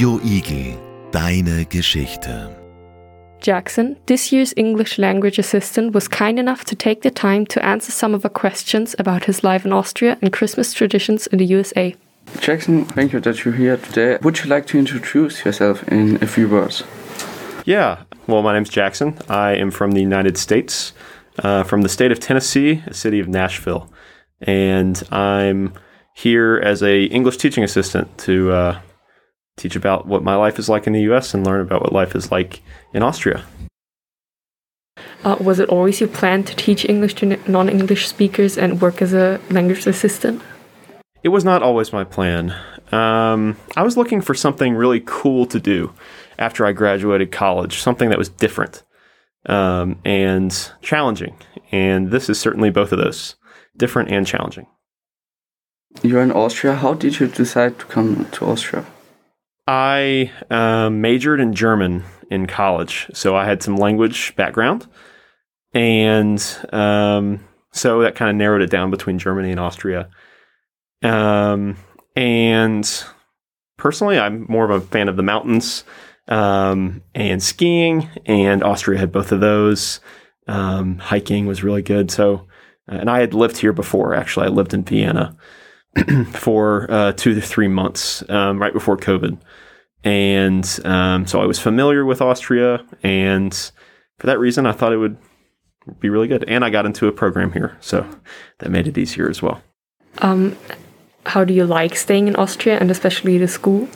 Radio Igel, deine Geschichte. Jackson, this year's English language assistant, was kind enough to take the time to answer some of our questions about his life in Austria and Christmas traditions in the USA. Jackson, thank you that you're here today. Would you like to introduce yourself in a few words? Yeah, well, my name's Jackson. I am from the United States, uh, from the state of Tennessee, the city of Nashville, and I'm here as a English teaching assistant to uh, teach about what my life is like in the U.S. and learn about what life is like in Austria. Uh, was it always your plan to teach English to non English speakers and work as a language assistant? It was not always my plan. Um, I was looking for something really cool to do after I graduated college, something that was different um, and challenging. And this is certainly both of those different and challenging. You're in Austria. How did you decide to come to Austria? I um, majored in German in college, so I had some language background, and um, so that kind of narrowed it down between Germany and Austria. Um, and personally, I'm more of a fan of the mountains um, and skiing, and Austria had both of those. Um, hiking was really good. So, uh, and I had lived here before. Actually, I lived in Vienna for uh, two to three months um, right before COVID, and um, so I was familiar with Austria, and for that reason, I thought it would be really good. And I got into a program here, so that made it easier as well. Um, how do you like staying in Austria and especially the school?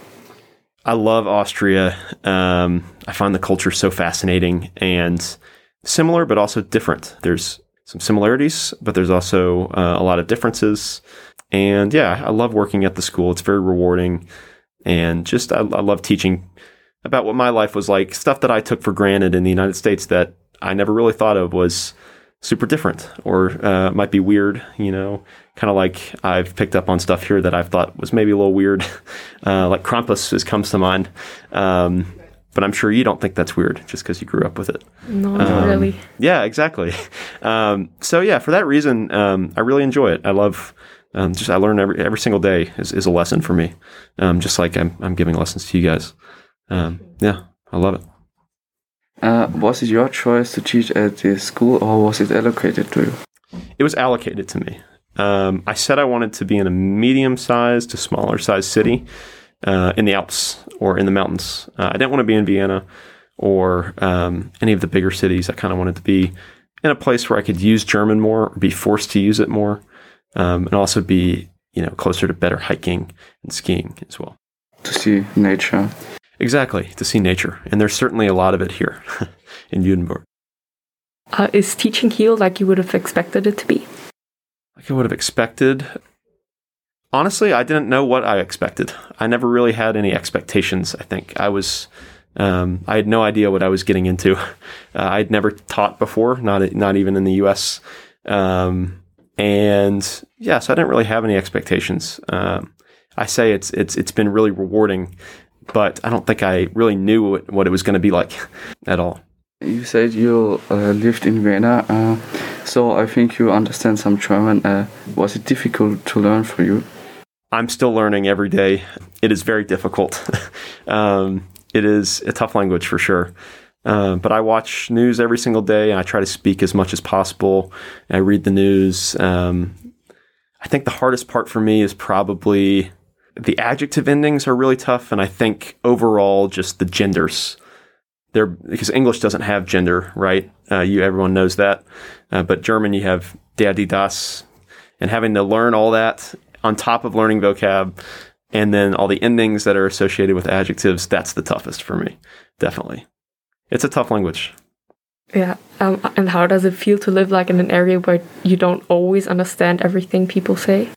I love Austria. Um, I find the culture so fascinating and similar, but also different. There's some similarities, but there's also uh, a lot of differences. And yeah, I love working at the school. It's very rewarding. And just, I, I love teaching about what my life was like, stuff that I took for granted in the United States that I never really thought of was super different or uh, might be weird, you know, kind of like I've picked up on stuff here that I've thought was maybe a little weird, uh, like Krampus is, comes to mind. Um, but I'm sure you don't think that's weird just because you grew up with it. No, um, really. Yeah, exactly. Um, so yeah, for that reason, um, I really enjoy it. I love um, just I learn every every single day is, is a lesson for me. Um, just like I'm I'm giving lessons to you guys. Um, yeah, I love it. Uh, was it your choice to teach at the school, or was it allocated to you? It was allocated to me. Um, I said I wanted to be in a medium-sized to smaller-sized city uh, in the Alps or in the mountains. Uh, I didn't want to be in Vienna or um, any of the bigger cities. I kind of wanted to be in a place where I could use German more, or be forced to use it more um, and also be you know closer to better hiking and skiing as well. To see nature. Exactly, to see nature, and there's certainly a lot of it here in Judenburg. Uh, is teaching here like you would have expected it to be? Like I would have expected. Honestly, I didn't know what I expected. I never really had any expectations. I think I was. Um, I had no idea what I was getting into. Uh, I'd never taught before, not not even in the U.S. Um, and yeah, so I didn't really have any expectations. Um, I say it's it's it's been really rewarding, but I don't think I really knew what, what it was going to be like at all. You said you uh, lived in Vienna, uh, so I think you understand some German. Uh, was it difficult to learn for you? I'm still learning every day. It is very difficult. um, it is a tough language for sure. Uh, but I watch news every single day and I try to speak as much as possible. I read the news. Um, I think the hardest part for me is probably the adjective endings are really tough. And I think overall, just the genders. They're, because English doesn't have gender, right? Uh, you everyone knows that, uh, but German you have der, die, das, and having to learn all that on top of learning vocab, and then all the endings that are associated with adjectives. That's the toughest for me, definitely it's a tough language. Yeah. Um, and how does it feel to live like in an area where you don't always understand everything people say?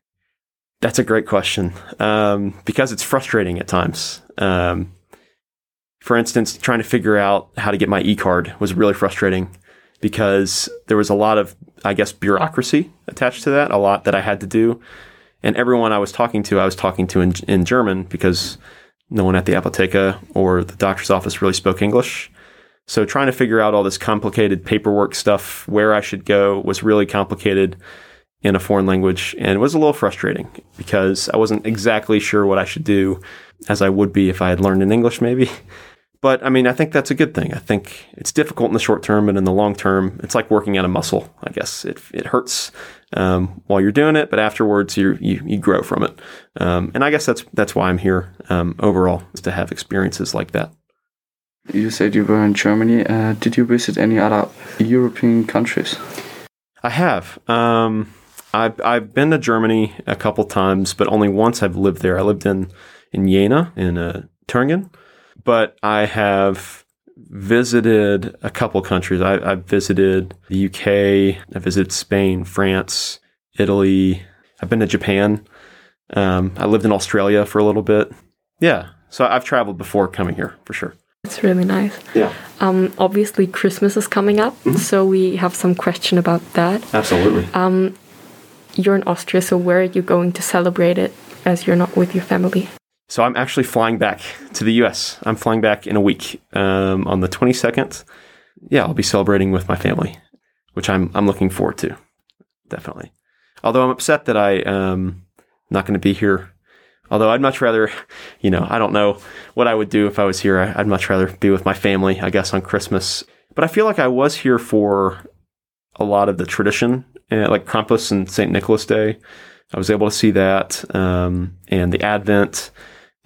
That's a great question um, because it's frustrating at times. Um, for instance, trying to figure out how to get my e card was really frustrating because there was a lot of, I guess, bureaucracy attached to that, a lot that I had to do. And everyone I was talking to, I was talking to in, in German because no one at the Apotheke or the doctor's office really spoke English. So trying to figure out all this complicated paperwork stuff, where I should go, was really complicated in a foreign language and it was a little frustrating because I wasn't exactly sure what I should do as I would be if I had learned in English, maybe. But I mean, I think that's a good thing. I think it's difficult in the short term, but in the long term, it's like working out a muscle. I guess it it hurts um, while you're doing it, but afterwards you you, you grow from it. Um, and I guess that's that's why I'm here um, overall is to have experiences like that. You said you were in Germany. Uh, did you visit any other European countries? I have. Um, I've I've been to Germany a couple times, but only once I've lived there. I lived in in Jena in uh, Thüringen, but I have visited a couple countries. I, I've visited the UK. I visited Spain, France, Italy. I've been to Japan. Um, I lived in Australia for a little bit. Yeah, so I've traveled before coming here for sure. It's really nice. Yeah, Um, obviously, Christmas is coming up, so we have some question about that. absolutely. Um, You're in Austria, so where are you going to celebrate it as you're not with your family? So I'm actually flying back to the U.S. I'm flying back in a week um, on the 22nd. Yeah, I'll be celebrating with my family, which I'm I'm looking forward to, definitely. Although I'm upset that I um not going to be here. Although I'd much rather, you know, I don't know what I would do if I was here. I'd much rather be with my family, I guess, on Christmas. But I feel like I was here for a lot of the tradition, uh, like Krampus and St. Nicholas Day. I was able to see that, um, and the Advent,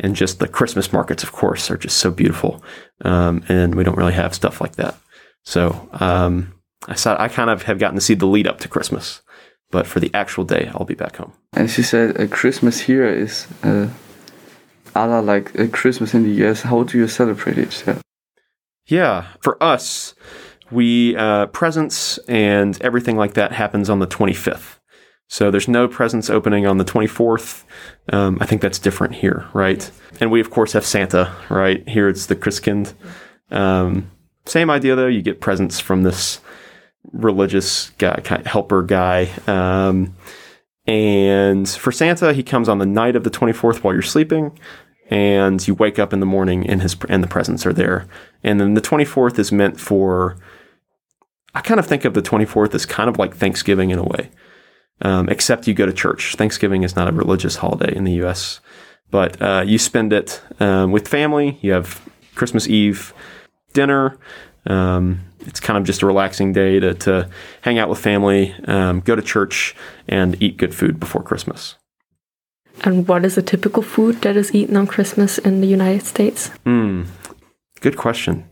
and just the Christmas markets, of course, are just so beautiful. Um, and we don't really have stuff like that. So um, I saw I kind of have gotten to see the lead up to Christmas, but for the actual day, I'll be back home. As you said, uh, Christmas here is uh, other like uh, Christmas in the US. How do you celebrate it? Yeah. Yeah, for us, we uh, presents and everything like that happens on the 25th. So there's no presents opening on the 24th. Um, I think that's different here, right? And we of course have Santa, right? Here it's the Christkind. Um, same idea though. You get presents from this religious guy, helper guy. Um, and for Santa, he comes on the night of the 24th while you're sleeping and you wake up in the morning and his and the presents are there. And then the 24th is meant for I kind of think of the 24th as kind of like Thanksgiving in a way. Um, except you go to church. Thanksgiving is not a religious holiday in the US, but uh, you spend it um, with family. You have Christmas Eve dinner. Um, it's kind of just a relaxing day to, to hang out with family, um, go to church, and eat good food before Christmas. And what is a typical food that is eaten on Christmas in the United States? Hmm. Good question.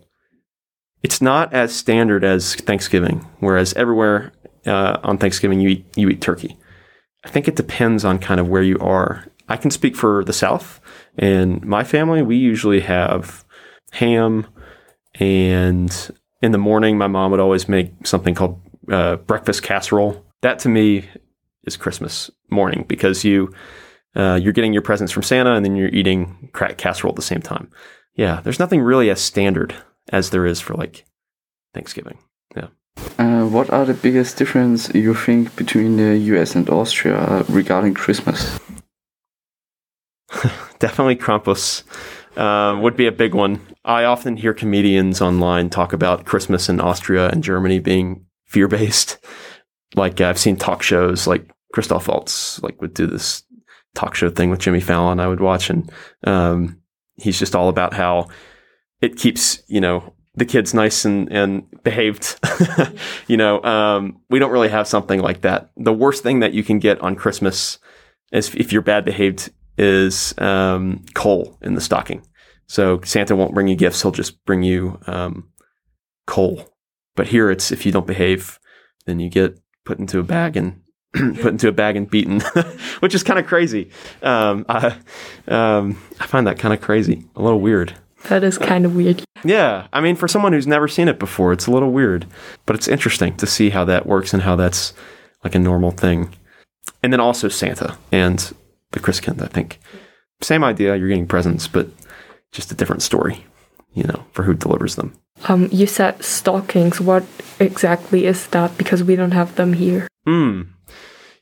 It's not as standard as Thanksgiving, whereas everywhere uh, on Thanksgiving you eat you eat turkey. I think it depends on kind of where you are. I can speak for the South, and my family we usually have ham, and in the morning my mom would always make something called uh, breakfast casserole. That to me is Christmas morning because you uh, you're getting your presents from Santa, and then you're eating crack casserole at the same time. Yeah, there's nothing really as standard as there is for like Thanksgiving. Yeah. Uh, what are the biggest difference you think between the US and Austria regarding Christmas? Definitely Krampus uh, would be a big one. I often hear comedians online talk about Christmas in Austria and Germany being fear based. Like I've seen talk shows like Christoph Waltz like would do this talk show thing with Jimmy Fallon I would watch and um, he's just all about how it keeps, you know, the kids nice and, and behaved. you know, um, we don't really have something like that. The worst thing that you can get on Christmas is if you're bad behaved is um, coal in the stocking. So Santa won't bring you gifts; he'll just bring you um, coal. But here, it's if you don't behave, then you get put into a bag and put into a bag and beaten, which is kind of crazy. Um, I, um, I find that kind of crazy, a little weird. That is kind of weird. Yeah, I mean, for someone who's never seen it before, it's a little weird, but it's interesting to see how that works and how that's like a normal thing. And then also Santa and the Christkind, I think. Same idea, you're getting presents, but just a different story, you know, for who delivers them. Um, you said stockings. What exactly is that? Because we don't have them here. Hmm.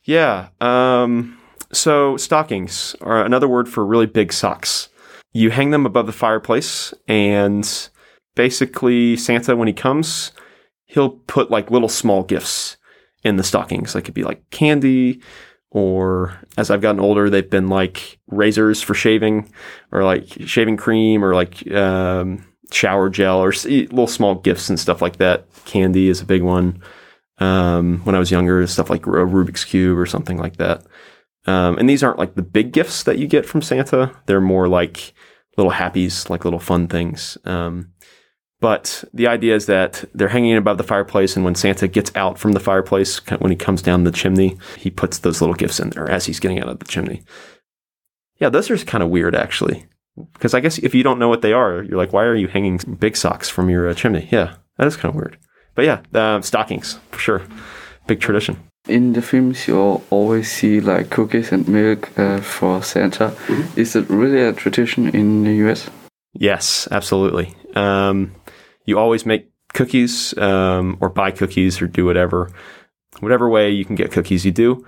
Yeah. Um, so stockings are another word for really big socks. You hang them above the fireplace, and basically, Santa, when he comes, he'll put like little small gifts in the stockings. Like it'd be like candy or as I've gotten older, they've been like razors for shaving, or like shaving cream, or like um, shower gel, or little small gifts and stuff like that. Candy is a big one. Um, when I was younger, stuff like a Rubik's cube or something like that. Um, and these aren't like the big gifts that you get from Santa. They're more like little happies, like little fun things. Um, but the idea is that they're hanging above the fireplace, and when Santa gets out from the fireplace, when he comes down the chimney, he puts those little gifts in there as he's getting out of the chimney. Yeah, those are kind of weird, actually. Because I guess if you don't know what they are, you're like, why are you hanging big socks from your uh, chimney? Yeah, that is kind of weird. But yeah, uh, stockings, for sure. Big tradition. In the films, you always see like cookies and milk uh, for Santa. Is it really a tradition in the US? Yes, absolutely. Um, you always make cookies um, or buy cookies or do whatever, whatever way you can get cookies, you do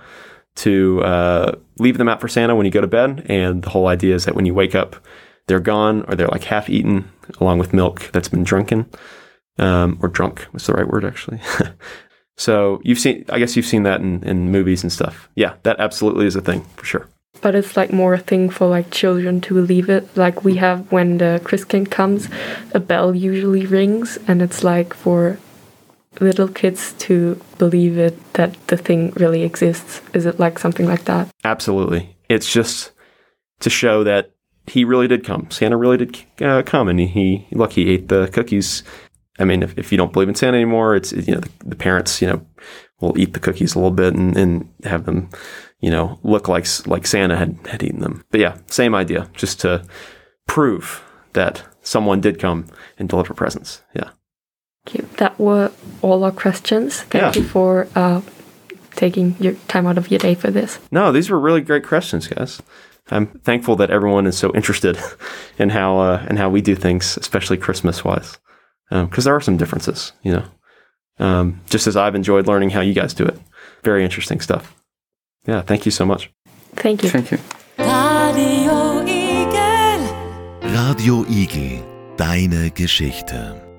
to uh, leave them out for Santa when you go to bed. And the whole idea is that when you wake up, they're gone or they're like half eaten along with milk that's been drunken um, or drunk. What's the right word actually? so you've seen, I guess you've seen that in, in movies and stuff. Yeah, that absolutely is a thing for sure. But it's like more a thing for like children to believe it. Like we have when the Christkind comes, a bell usually rings, and it's like for little kids to believe it that the thing really exists. Is it like something like that? Absolutely. It's just to show that he really did come. Santa really did uh, come, and he, he look he ate the cookies. I mean, if, if you don't believe in Santa anymore, it's you know the, the parents you know will eat the cookies a little bit and, and have them you know look like like Santa had had eaten them. But yeah, same idea, just to prove that someone did come and deliver presents. Yeah. Okay, that were all our questions. Thank Yeah. you for uh, taking your time out of your day for this. No, these were really great questions, guys. I'm thankful that everyone is so interested in how uh, and how we do things, especially Christmas wise, because there are some differences, you know. Um, just as I've enjoyed learning how you guys do it, very interesting stuff. Yeah, thank you so much. Thank you. Thank you. Radio Igel. Radio Igel, deine Geschichte.